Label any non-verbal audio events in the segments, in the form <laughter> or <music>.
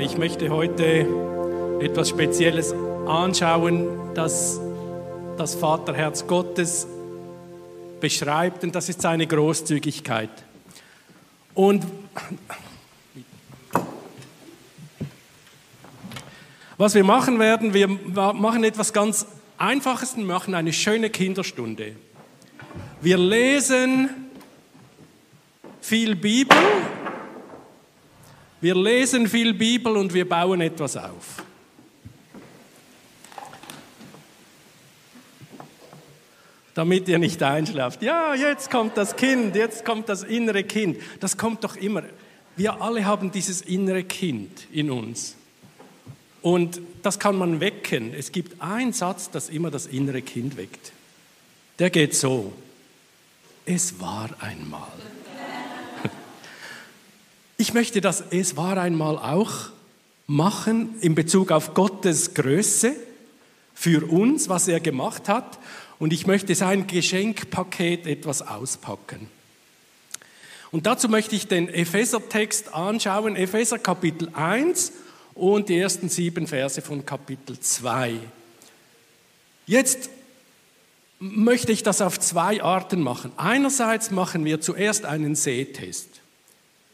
Ich möchte heute etwas Spezielles anschauen, das das Vaterherz Gottes beschreibt und das ist seine Großzügigkeit. Und was wir machen werden, wir machen etwas ganz Einfaches, wir machen eine schöne Kinderstunde. Wir lesen viel Bibel wir lesen viel Bibel und wir bauen etwas auf. Damit ihr nicht einschlaft. Ja, jetzt kommt das Kind, jetzt kommt das innere Kind. Das kommt doch immer. Wir alle haben dieses innere Kind in uns. Und das kann man wecken. Es gibt einen Satz, das immer das innere Kind weckt. Der geht so. Es war einmal. Ich möchte das Es war einmal auch machen in Bezug auf Gottes Größe für uns, was er gemacht hat. Und ich möchte sein Geschenkpaket etwas auspacken. Und dazu möchte ich den Epheser-Text anschauen, Epheser Kapitel 1 und die ersten sieben Verse von Kapitel 2. Jetzt möchte ich das auf zwei Arten machen. Einerseits machen wir zuerst einen Sehtest.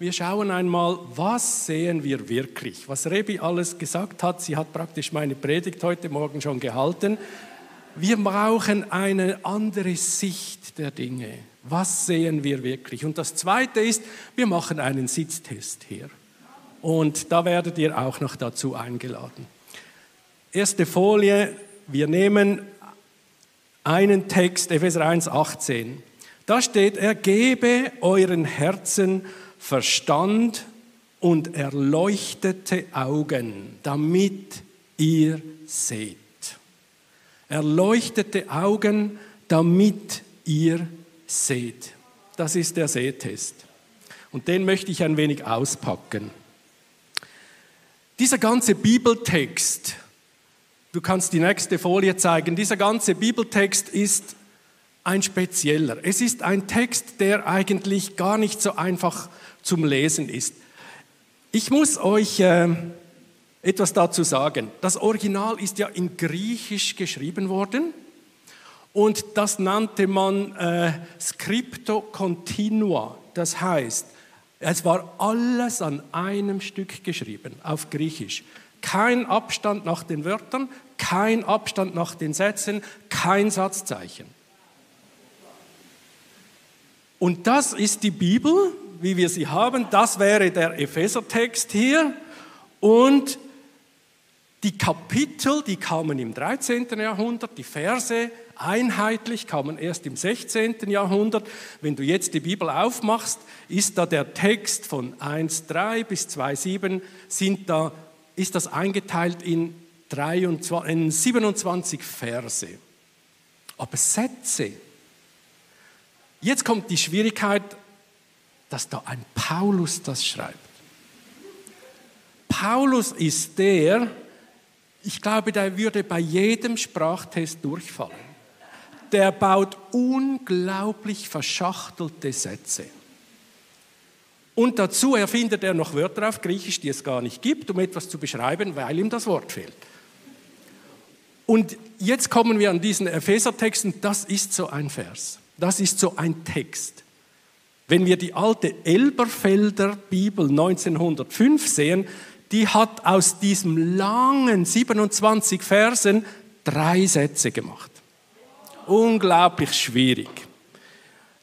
Wir schauen einmal, was sehen wir wirklich? Was Rebi alles gesagt hat, sie hat praktisch meine Predigt heute Morgen schon gehalten. Wir brauchen eine andere Sicht der Dinge. Was sehen wir wirklich? Und das Zweite ist, wir machen einen Sitztest hier. Und da werdet ihr auch noch dazu eingeladen. Erste Folie, wir nehmen einen Text, Epheser 1, 18. Da steht, er gebe euren Herzen Verstand und erleuchtete Augen, damit ihr seht. Erleuchtete Augen, damit ihr seht. Das ist der Sehtest. Und den möchte ich ein wenig auspacken. Dieser ganze Bibeltext, du kannst die nächste Folie zeigen, dieser ganze Bibeltext ist ein spezieller. Es ist ein Text, der eigentlich gar nicht so einfach zum Lesen ist. Ich muss euch äh, etwas dazu sagen. Das Original ist ja in Griechisch geschrieben worden und das nannte man äh, Scripto Continua. Das heißt, es war alles an einem Stück geschrieben, auf Griechisch. Kein Abstand nach den Wörtern, kein Abstand nach den Sätzen, kein Satzzeichen. Und das ist die Bibel wie wir sie haben. Das wäre der Epheser-Text hier. Und die Kapitel, die kamen im 13. Jahrhundert, die Verse einheitlich kamen erst im 16. Jahrhundert. Wenn du jetzt die Bibel aufmachst, ist da der Text von 1.3 bis 2.7, sind da, ist das eingeteilt in, 23, in 27 Verse. Aber Sätze. Jetzt kommt die Schwierigkeit, dass da ein Paulus das schreibt. Paulus ist der, ich glaube, der würde bei jedem Sprachtest durchfallen. Der baut unglaublich verschachtelte Sätze. Und dazu erfindet er noch Wörter auf Griechisch, die es gar nicht gibt, um etwas zu beschreiben, weil ihm das Wort fehlt. Und jetzt kommen wir an diesen Epheser-Text und das ist so ein Vers. Das ist so ein Text. Wenn wir die alte Elberfelder Bibel 1905 sehen, die hat aus diesem langen 27 Versen drei Sätze gemacht. Unglaublich schwierig.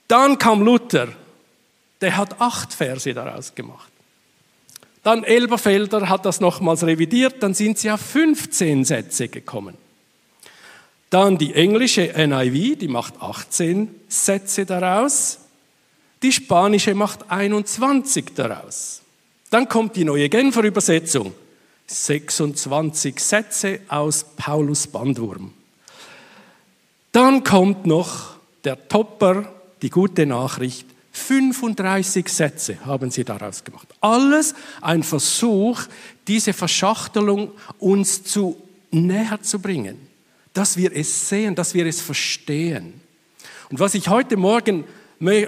Dann kam Luther, der hat acht Verse daraus gemacht. Dann Elberfelder hat das nochmals revidiert, dann sind sie auf 15 Sätze gekommen. Dann die englische NIV, die macht 18 Sätze daraus. Die spanische macht 21 daraus. Dann kommt die neue Genfer Übersetzung. 26 Sätze aus Paulus Bandwurm. Dann kommt noch der Topper, die gute Nachricht. 35 Sätze haben sie daraus gemacht. Alles ein Versuch, diese Verschachtelung uns zu näher zu bringen, dass wir es sehen, dass wir es verstehen. Und was ich heute Morgen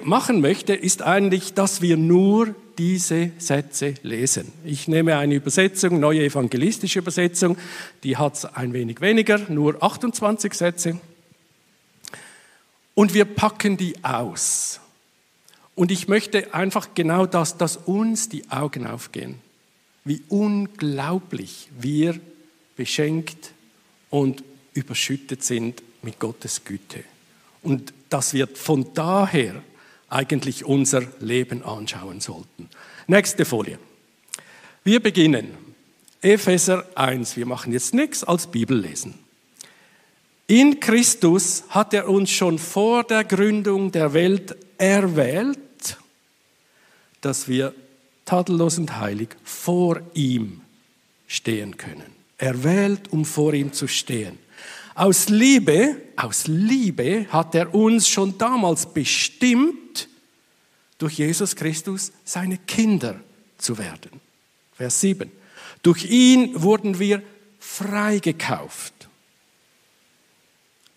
machen möchte, ist eigentlich, dass wir nur diese Sätze lesen. Ich nehme eine Übersetzung, neue evangelistische Übersetzung, die hat ein wenig weniger, nur 28 Sätze. Und wir packen die aus. Und ich möchte einfach genau das, dass uns die Augen aufgehen, wie unglaublich wir beschenkt und überschüttet sind mit Gottes Güte. Und dass wir von daher eigentlich unser Leben anschauen sollten. Nächste Folie. Wir beginnen. Epheser 1. Wir machen jetzt nichts als Bibel lesen. In Christus hat er uns schon vor der Gründung der Welt erwählt, dass wir tadellos und heilig vor ihm stehen können. Erwählt, um vor ihm zu stehen. Aus Liebe, aus Liebe hat er uns schon damals bestimmt, durch Jesus Christus seine Kinder zu werden. Vers 7. Durch ihn wurden wir freigekauft.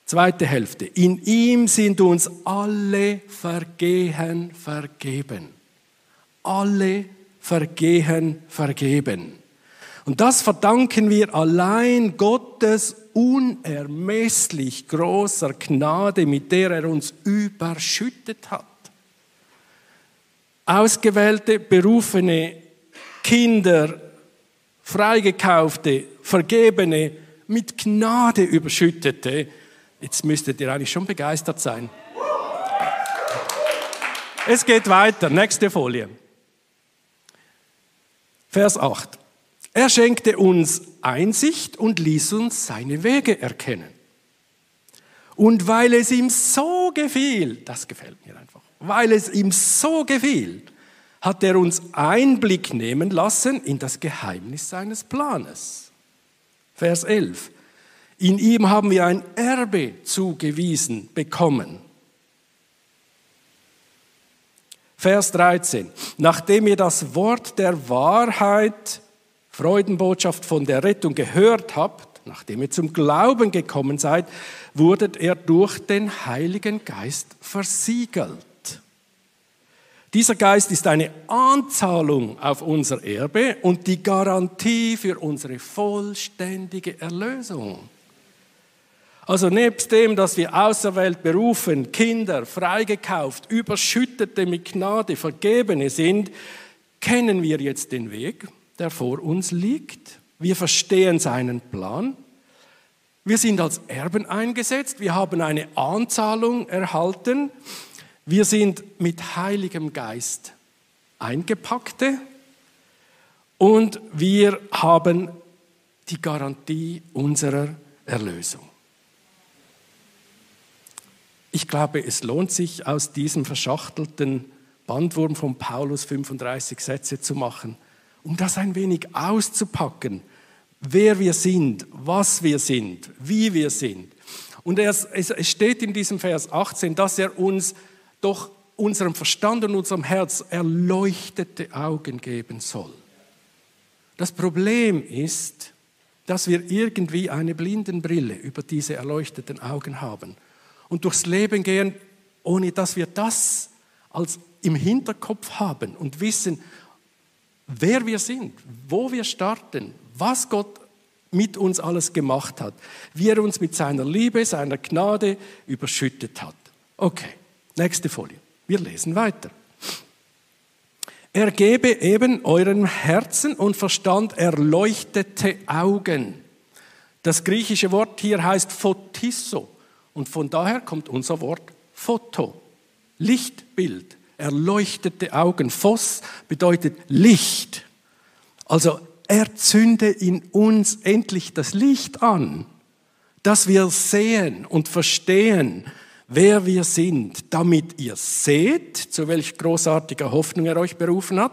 Zweite Hälfte. In ihm sind uns alle Vergehen vergeben. Alle Vergehen vergeben. Und das verdanken wir allein Gottes unermesslich großer Gnade, mit der er uns überschüttet hat. Ausgewählte, berufene Kinder, freigekaufte, vergebene, mit Gnade überschüttete, jetzt müsstet ihr eigentlich schon begeistert sein. Es geht weiter, nächste Folie. Vers 8. Er schenkte uns Einsicht und ließ uns seine Wege erkennen. Und weil es ihm so gefiel, das gefällt mir einfach, weil es ihm so gefiel, hat er uns Einblick nehmen lassen in das Geheimnis seines Planes. Vers 11. In ihm haben wir ein Erbe zugewiesen bekommen. Vers 13. Nachdem ihr das Wort der Wahrheit Freudenbotschaft von der Rettung gehört habt, nachdem ihr zum Glauben gekommen seid, wurdet ihr durch den Heiligen Geist versiegelt. Dieser Geist ist eine Anzahlung auf unser Erbe und die Garantie für unsere vollständige Erlösung. Also nebst dem, dass wir auserwählt berufen, Kinder freigekauft, überschüttete mit Gnade, vergebene sind, kennen wir jetzt den Weg der vor uns liegt. Wir verstehen seinen Plan. Wir sind als Erben eingesetzt. Wir haben eine Anzahlung erhalten. Wir sind mit Heiligem Geist eingepackte. Und wir haben die Garantie unserer Erlösung. Ich glaube, es lohnt sich, aus diesem verschachtelten Bandwurm von Paulus 35 Sätze zu machen um das ein wenig auszupacken, wer wir sind, was wir sind, wie wir sind. Und es, steht in diesem Vers 18, dass er uns doch unserem Verstand und unserem Herz erleuchtete Augen geben soll. Das Problem ist, dass wir irgendwie eine Blindenbrille über diese erleuchteten Augen haben und durchs Leben gehen, ohne dass wir das als im Hinterkopf haben und wissen, wer wir sind, wo wir starten, was Gott mit uns alles gemacht hat, wie er uns mit seiner Liebe, seiner Gnade überschüttet hat. Okay, nächste Folie. Wir lesen weiter. Er gebe eben eurem Herzen und Verstand erleuchtete Augen. Das griechische Wort hier heißt Photisso und von daher kommt unser Wort Foto, Lichtbild erleuchtete Augen. Phos bedeutet Licht. Also er zünde in uns endlich das Licht an, dass wir sehen und verstehen, wer wir sind, damit ihr seht, zu welch großartiger Hoffnung er euch berufen hat,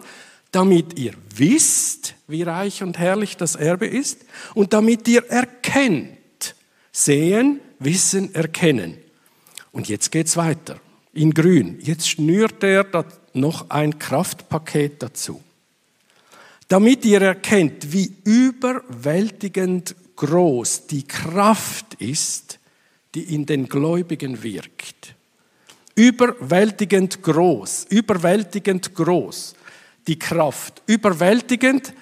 damit ihr wisst, wie reich und herrlich das Erbe ist und damit ihr erkennt, sehen, wissen, erkennen. Und jetzt geht's weiter in grün. Jetzt schnürt er noch ein Kraftpaket dazu. Damit ihr erkennt, wie überwältigend groß die Kraft ist, die in den Gläubigen wirkt. Überwältigend groß, überwältigend groß. die Kraft. Überwältigend,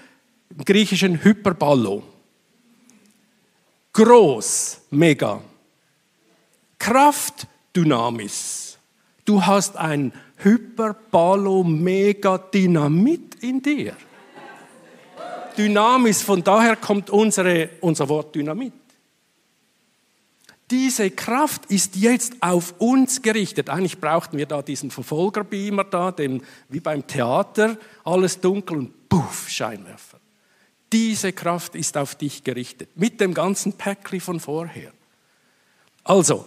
im Griechischen Hyperballo. Groß, mega. Kraft, Dynamis. Du hast ein Hyperbalo Mega Dynamit in dir. Dynamis, von daher kommt unsere, unser Wort Dynamit. Diese Kraft ist jetzt auf uns gerichtet. Eigentlich brauchten wir da diesen Verfolgerbeamer da, dem, wie beim Theater, alles dunkel und puff, Scheinwerfer. Diese Kraft ist auf dich gerichtet, mit dem ganzen Päckli von vorher. Also,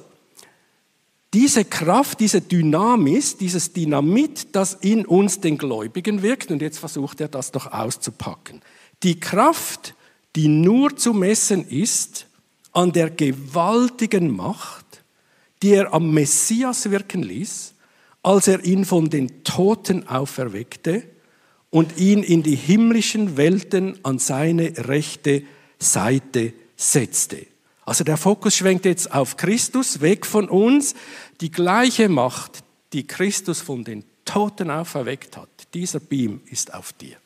diese Kraft, diese Dynamis, dieses Dynamit, das in uns den Gläubigen wirkt, und jetzt versucht er das doch auszupacken. Die Kraft, die nur zu messen ist an der gewaltigen Macht, die er am Messias wirken ließ, als er ihn von den Toten auferweckte und ihn in die himmlischen Welten an seine rechte Seite setzte. Also der Fokus schwenkt jetzt auf Christus, weg von uns. Die gleiche Macht, die Christus von den Toten auferweckt hat, dieser Beam ist auf dir.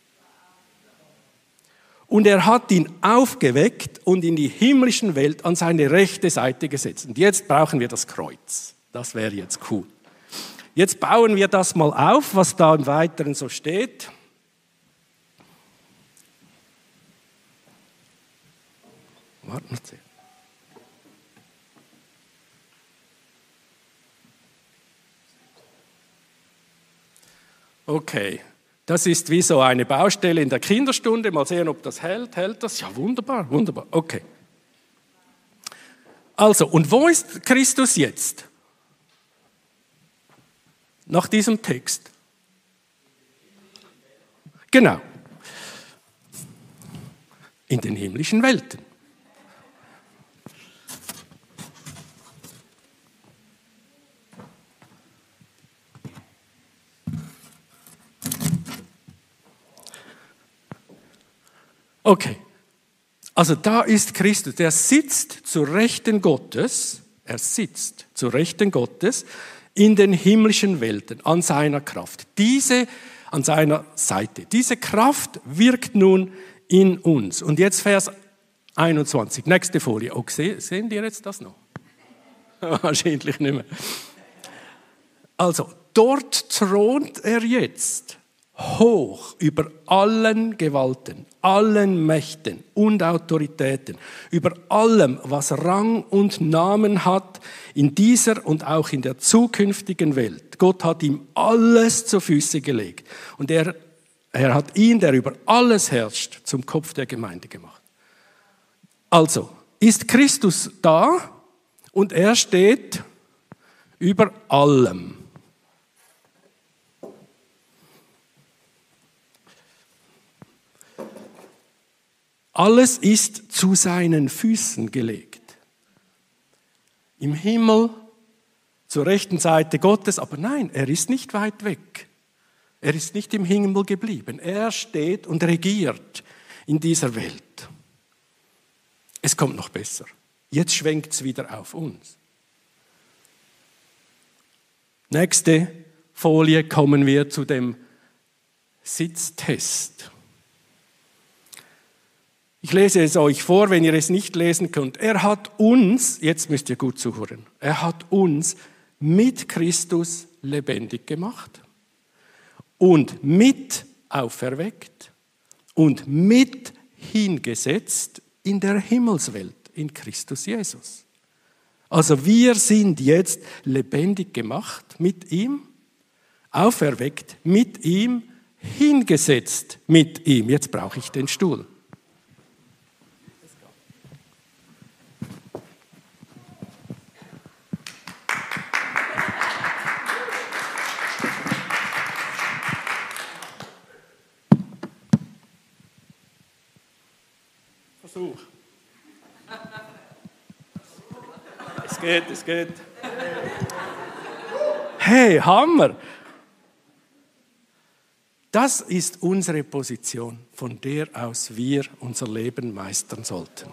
Und er hat ihn aufgeweckt und in die himmlischen Welt an seine rechte Seite gesetzt. Und jetzt brauchen wir das Kreuz. Das wäre jetzt cool. Jetzt bauen wir das mal auf, was da im Weiteren so steht. Warten Sie. Okay, das ist wie so eine Baustelle in der Kinderstunde. Mal sehen, ob das hält. Hält das? Ja, wunderbar, wunderbar. Okay. Also, und wo ist Christus jetzt? Nach diesem Text. Genau. In den himmlischen Welten. Okay. Also da ist Christus, der sitzt zu Rechten Gottes, er sitzt zu Rechten Gottes in den himmlischen Welten an seiner Kraft. Diese an seiner Seite. Diese Kraft wirkt nun in uns. Und jetzt Vers 21, nächste Folie. Oh, sehen die jetzt das noch? <laughs> Wahrscheinlich nicht mehr. Also, dort thront er jetzt hoch über allen Gewalten, allen Mächten und Autoritäten, über allem, was Rang und Namen hat in dieser und auch in der zukünftigen Welt. Gott hat ihm alles zu Füße gelegt und er, er hat ihn, der über alles herrscht, zum Kopf der Gemeinde gemacht. Also, ist Christus da und er steht über allem. Alles ist zu seinen Füßen gelegt. Im Himmel, zur rechten Seite Gottes, aber nein, er ist nicht weit weg. Er ist nicht im Himmel geblieben. Er steht und regiert in dieser Welt. Es kommt noch besser. Jetzt schwenkt es wieder auf uns. Nächste Folie kommen wir zu dem Sitztest. Ich lese es euch vor, wenn ihr es nicht lesen könnt. Er hat uns, jetzt müsst ihr gut zuhören, er hat uns mit Christus lebendig gemacht und mit auferweckt und mit hingesetzt in der Himmelswelt in Christus Jesus. Also wir sind jetzt lebendig gemacht mit ihm, auferweckt mit ihm, hingesetzt mit ihm. Jetzt brauche ich den Stuhl. Geht, es geht. Hey, Hammer! Das ist unsere Position, von der aus wir unser Leben meistern sollten.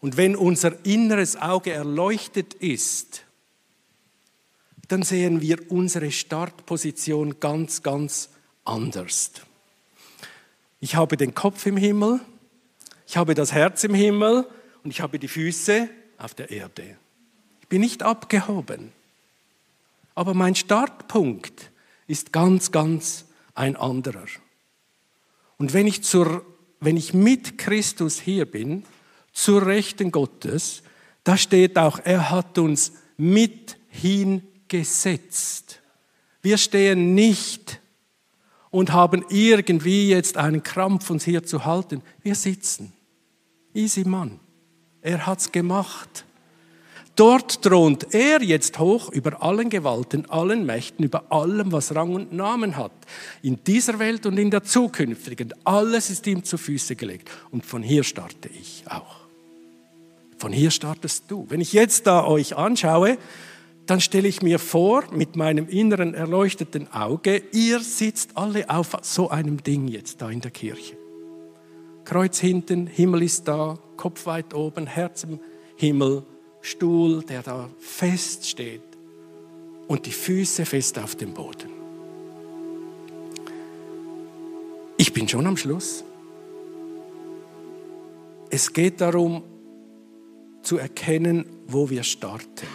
Und wenn unser inneres Auge erleuchtet ist, dann sehen wir unsere Startposition ganz, ganz anders. Ich habe den Kopf im Himmel, ich habe das Herz im Himmel und ich habe die Füße auf der Erde. Ich bin nicht abgehoben. Aber mein Startpunkt ist ganz, ganz ein anderer. Und wenn ich, zur, wenn ich mit Christus hier bin, zur Rechten Gottes, da steht auch, er hat uns mit hingesetzt. Wir stehen nicht und haben irgendwie jetzt einen Krampf, uns hier zu halten. Wir sitzen. Easy Mann. Er hat's gemacht. Dort thront er jetzt hoch über allen Gewalten, allen Mächten, über allem, was Rang und Namen hat. In dieser Welt und in der zukünftigen. Alles ist ihm zu Füße gelegt. Und von hier starte ich auch. Von hier startest du. Wenn ich jetzt da euch anschaue, dann stelle ich mir vor, mit meinem inneren erleuchteten Auge, ihr sitzt alle auf so einem Ding jetzt da in der Kirche. Kreuz hinten, Himmel ist da, Kopf weit oben, Herz im Himmel Stuhl, der da fest steht und die Füße fest auf dem Boden. Ich bin schon am Schluss. Es geht darum zu erkennen, wo wir starten.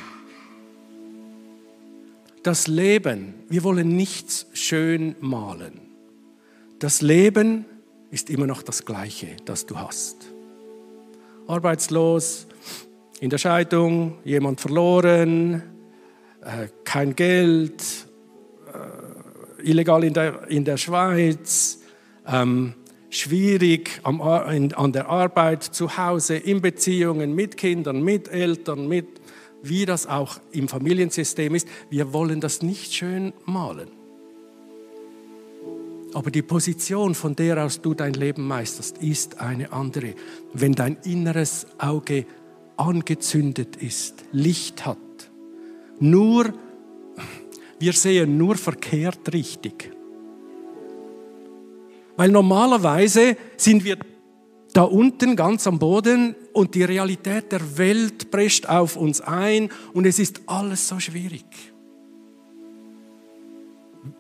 Das Leben, wir wollen nichts schön malen. Das Leben ist immer noch das Gleiche, das du hast. Arbeitslos, in der Scheidung, jemand verloren, äh, kein Geld, äh, illegal in der, in der Schweiz, ähm, schwierig am, in, an der Arbeit, zu Hause, in Beziehungen mit Kindern, mit Eltern, mit wie das auch im Familiensystem ist. Wir wollen das nicht schön malen. Aber die Position, von der aus du dein Leben meisterst, ist eine andere. Wenn dein inneres Auge angezündet ist, Licht hat. Nur, wir sehen nur verkehrt richtig. Weil normalerweise sind wir da unten ganz am Boden und die Realität der Welt prescht auf uns ein und es ist alles so schwierig.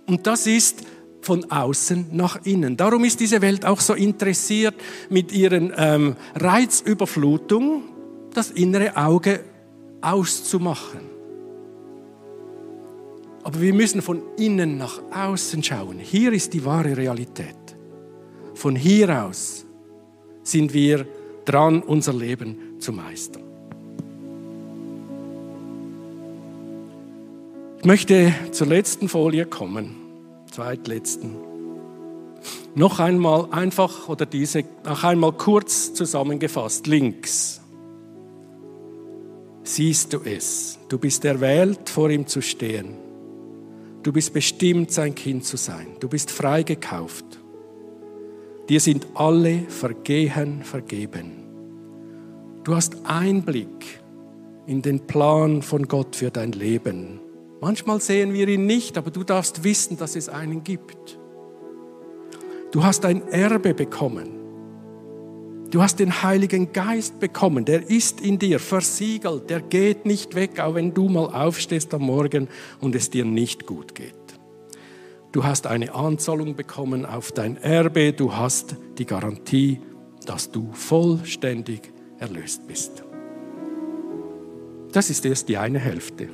Und das ist von außen nach innen. Darum ist diese Welt auch so interessiert mit ihren ähm, Reizüberflutung, das innere Auge auszumachen. Aber wir müssen von innen nach außen schauen. Hier ist die wahre Realität. Von hier aus sind wir dran, unser Leben zu meistern. Ich möchte zur letzten Folie kommen, zweitletzten. Noch einmal einfach oder diese noch einmal kurz zusammengefasst links siehst du es. Du bist erwählt, vor ihm zu stehen. Du bist bestimmt, sein Kind zu sein. Du bist freigekauft. Dir sind alle Vergehen vergeben. Du hast Einblick in den Plan von Gott für dein Leben. Manchmal sehen wir ihn nicht, aber du darfst wissen, dass es einen gibt. Du hast ein Erbe bekommen. Du hast den Heiligen Geist bekommen, der ist in dir versiegelt, der geht nicht weg, auch wenn du mal aufstehst am Morgen und es dir nicht gut geht. Du hast eine Anzahlung bekommen auf dein Erbe, du hast die Garantie, dass du vollständig erlöst bist. Das ist erst die eine Hälfte.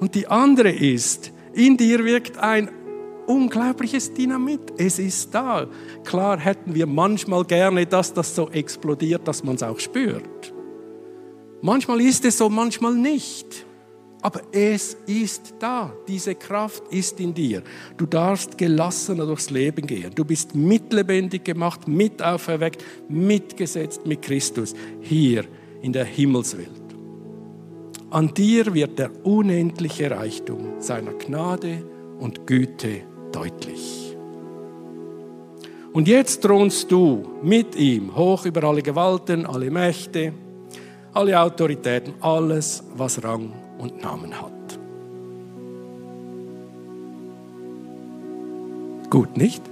Und die andere ist, in dir wirkt ein unglaubliches Dynamit. Es ist da. Klar hätten wir manchmal gerne, dass das so explodiert, dass man es auch spürt. Manchmal ist es so, manchmal nicht. Aber es ist da. Diese Kraft ist in dir. Du darfst gelassener durchs Leben gehen. Du bist mitlebendig gemacht, mit auferweckt, mitgesetzt mit Christus hier in der Himmelswelt. An dir wird der unendliche Reichtum seiner Gnade und Güte deutlich. Und jetzt thronst du mit ihm hoch über alle Gewalten, alle Mächte, alle Autoritäten, alles, was Rang und Namen hat. Gut, nicht?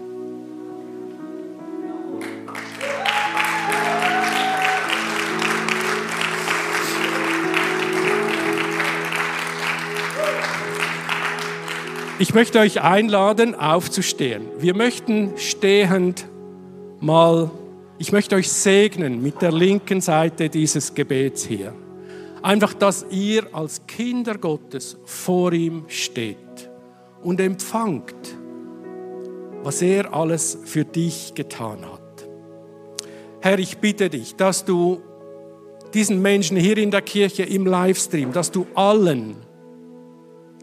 Ich möchte euch einladen, aufzustehen. Wir möchten stehend mal, ich möchte euch segnen mit der linken Seite dieses Gebets hier. Einfach, dass ihr als Kinder Gottes vor ihm steht und empfangt, was er alles für dich getan hat. Herr, ich bitte dich, dass du diesen Menschen hier in der Kirche im Livestream, dass du allen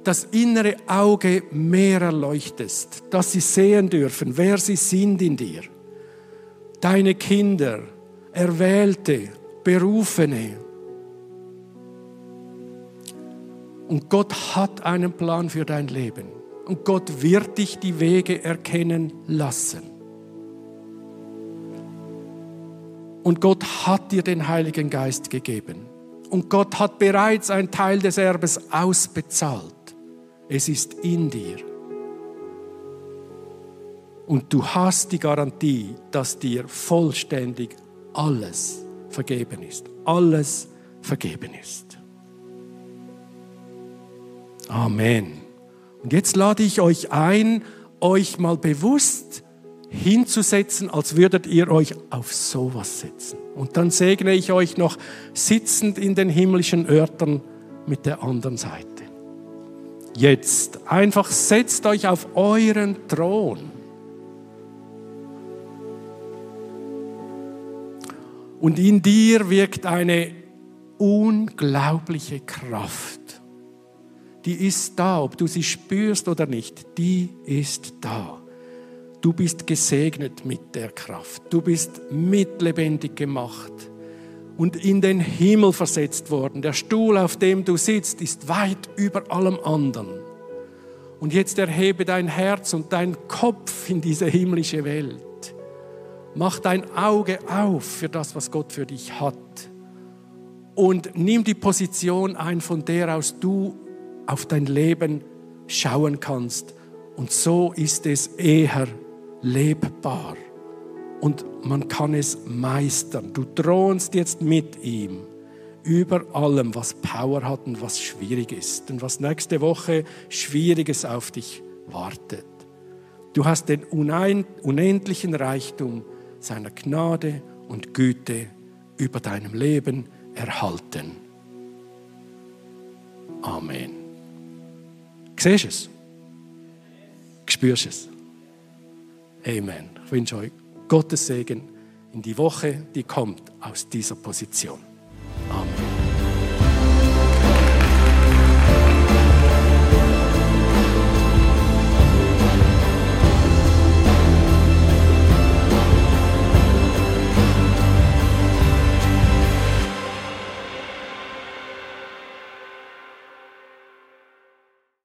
das innere Auge mehr erleuchtest, dass sie sehen dürfen, wer sie sind in dir. Deine Kinder, Erwählte, Berufene. Und Gott hat einen Plan für dein Leben. Und Gott wird dich die Wege erkennen lassen. Und Gott hat dir den Heiligen Geist gegeben. Und Gott hat bereits einen Teil des Erbes ausbezahlt. Es ist in dir. Und du hast die Garantie, dass dir vollständig alles vergeben ist. Alles vergeben ist. Amen. Und jetzt lade ich euch ein, euch mal bewusst hinzusetzen, als würdet ihr euch auf sowas setzen. Und dann segne ich euch noch sitzend in den himmlischen Örtern mit der anderen Seite jetzt. Einfach setzt euch auf euren Thron. Und in dir wirkt eine unglaubliche Kraft. Die ist da, ob du sie spürst oder nicht, die ist da. Du bist gesegnet mit der Kraft. Du bist mitlebendig gemacht und in den Himmel versetzt worden. Der Stuhl, auf dem du sitzt, ist weit über allem anderen. Und jetzt erhebe dein Herz und dein Kopf in diese himmlische Welt. Mach dein Auge auf für das, was Gott für dich hat. Und nimm die Position ein, von der aus du auf dein Leben schauen kannst. Und so ist es eher lebbar und man kann es meistern. Du thronst jetzt mit ihm über allem, was Power hat und was schwierig ist und was nächste Woche Schwieriges auf dich wartet. Du hast den unendlichen Reichtum seiner Gnade und Güte über deinem Leben erhalten. Amen. Siehst du es? Spürst du es? Amen. Ich wünsche euch Gottes Segen in die Woche, die kommt aus dieser Position. Amen.